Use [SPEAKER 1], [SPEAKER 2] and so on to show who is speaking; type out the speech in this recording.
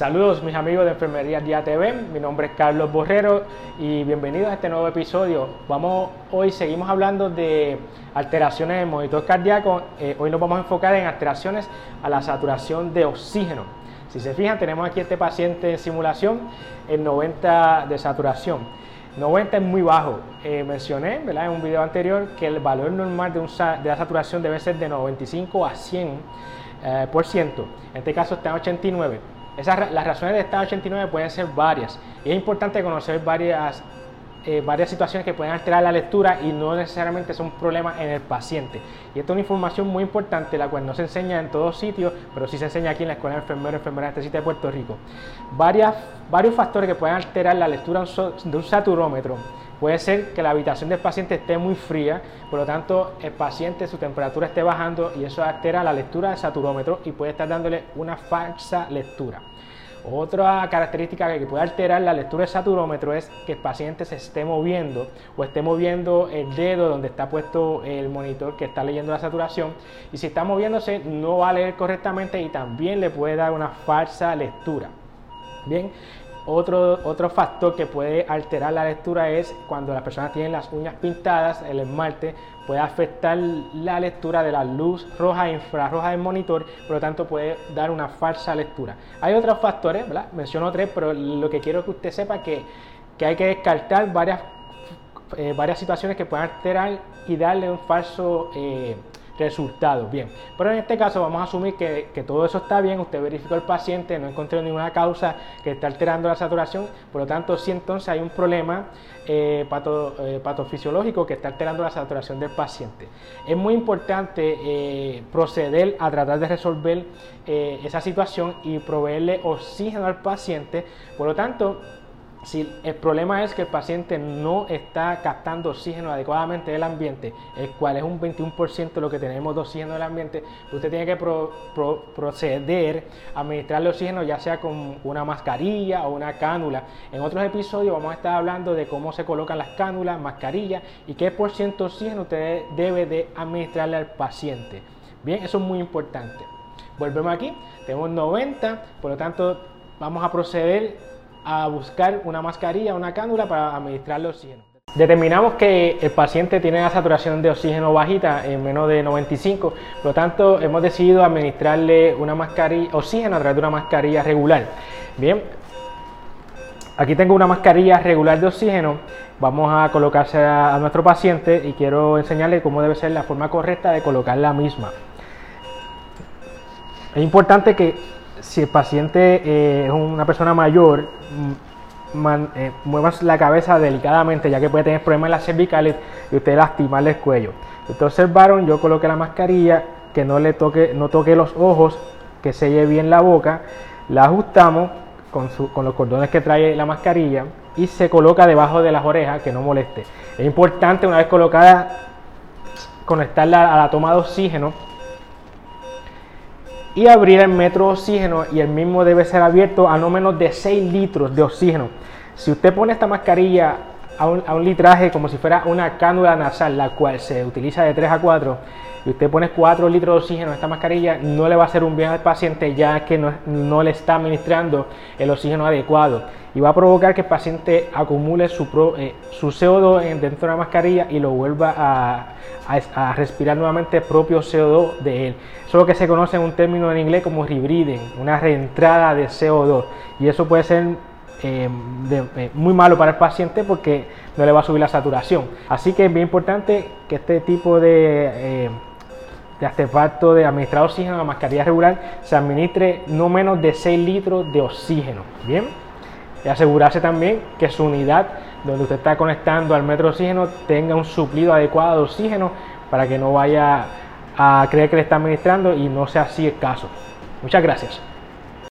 [SPEAKER 1] Saludos mis amigos de Enfermería Día TV, mi nombre es Carlos Borrero y bienvenidos a este nuevo episodio. Vamos, hoy seguimos hablando de alteraciones en el monitor cardíaco, eh, hoy nos vamos a enfocar en alteraciones a la saturación de oxígeno. Si se fijan tenemos aquí este paciente en simulación en 90 de saturación. 90 es muy bajo. Eh, mencioné ¿verdad? en un video anterior que el valor normal de, de la saturación debe ser de 95 a 100 eh, por ciento. En este caso está en 89 las razones de estado 89 pueden ser varias y es importante conocer varias, eh, varias situaciones que pueden alterar la lectura y no necesariamente son problemas en el paciente. Y esta es una información muy importante, la cual no se enseña en todos sitios, pero sí se enseña aquí en la Escuela de Enfermeros y Enfermeras de de Puerto Rico. Varias, varios factores que pueden alterar la lectura de un saturómetro Puede ser que la habitación del paciente esté muy fría, por lo tanto el paciente su temperatura esté bajando y eso altera la lectura del saturómetro y puede estar dándole una falsa lectura. Otra característica que puede alterar la lectura del saturómetro es que el paciente se esté moviendo o esté moviendo el dedo donde está puesto el monitor que está leyendo la saturación y si está moviéndose no va a leer correctamente y también le puede dar una falsa lectura. Bien, otro, otro factor que puede alterar la lectura es cuando las personas tienen las uñas pintadas, el esmalte puede afectar la lectura de la luz roja e infrarroja del monitor, por lo tanto puede dar una falsa lectura. Hay otros factores, ¿verdad? menciono tres, pero lo que quiero que usted sepa que, que hay que descartar varias, eh, varias situaciones que puedan alterar y darle un falso... Eh, resultados. Bien, pero en este caso vamos a asumir que, todo eso está bien, usted verificó el paciente, no encontró ninguna causa que está alterando la saturación, por lo tanto si entonces hay un problema eh, eh, patofisiológico que está alterando la saturación del paciente. Es muy importante eh, proceder a tratar de resolver esa situación y proveerle oxígeno al paciente, por lo tanto si el problema es que el paciente no está captando oxígeno adecuadamente del ambiente, el cual es un 21% de lo que tenemos de oxígeno del ambiente, usted tiene que proceder a administrarle oxígeno ya sea con una mascarilla o una cánula. En otros episodios vamos a estar hablando de cómo se colocan las cánulas, mascarillas y qué por ciento de oxígeno usted debe de administrarle al paciente. Bien, eso es muy importante. Volvemos aquí, tenemos 90, por lo tanto vamos a proceder a buscar una mascarilla, una cánula para administrarle oxígeno. Determinamos que el paciente tiene la saturación de oxígeno bajita en menos de 95, por lo tanto hemos decidido administrarle una mascarilla, oxígeno a través de una mascarilla regular. Bien, aquí tengo una mascarilla regular de oxígeno, vamos a colocarse a, nuestro paciente y quiero enseñarle cómo debe ser la forma correcta de colocar la misma. Es importante que si el paciente eh, es una persona mayor, mm, eh, muevas la cabeza delicadamente, ya que puede tener problemas en las cervicales y usted lastimarle el cuello. Ustedes observaron, yo coloqué la mascarilla, que no le toque, no toque los ojos, que selle bien la boca, la ajustamos con, con los cordones que trae la mascarilla y se coloca debajo de las orejas, que no moleste. Es importante una vez colocada conectarla a la toma de oxígeno y abrir el metro de oxígeno y el mismo debe ser abierto a no menos de 6 litros de oxígeno. Si usted pone esta mascarilla a un, litraje como si fuera una cánula nasal, la cual se utiliza de 3 a 4, y usted pone 4 litros de oxígeno en esta mascarilla, no le va a hacer un bien al paciente ya que no, no le está administrando el oxígeno adecuado y va a provocar que el paciente acumule su, eh, su CO2 dentro de la mascarilla y lo vuelva a, a, respirar nuevamente el propio CO2 de él. Eso es lo que se conoce en un término en inglés como rebreathing, una reentrada de CO2 y eso puede ser eh, eh, muy malo para el paciente porque no le va a subir la saturación. Así que es bien importante que este tipo de de artefacto de administrar oxígeno, la mascarilla regular, se administre no menos de 6 litros de oxígeno. Bien, y asegurarse también que su unidad donde usted está conectando al metro de oxígeno tenga un suplido adecuado de oxígeno para que no vaya a creer que le está administrando y no sea así el caso. Muchas gracias.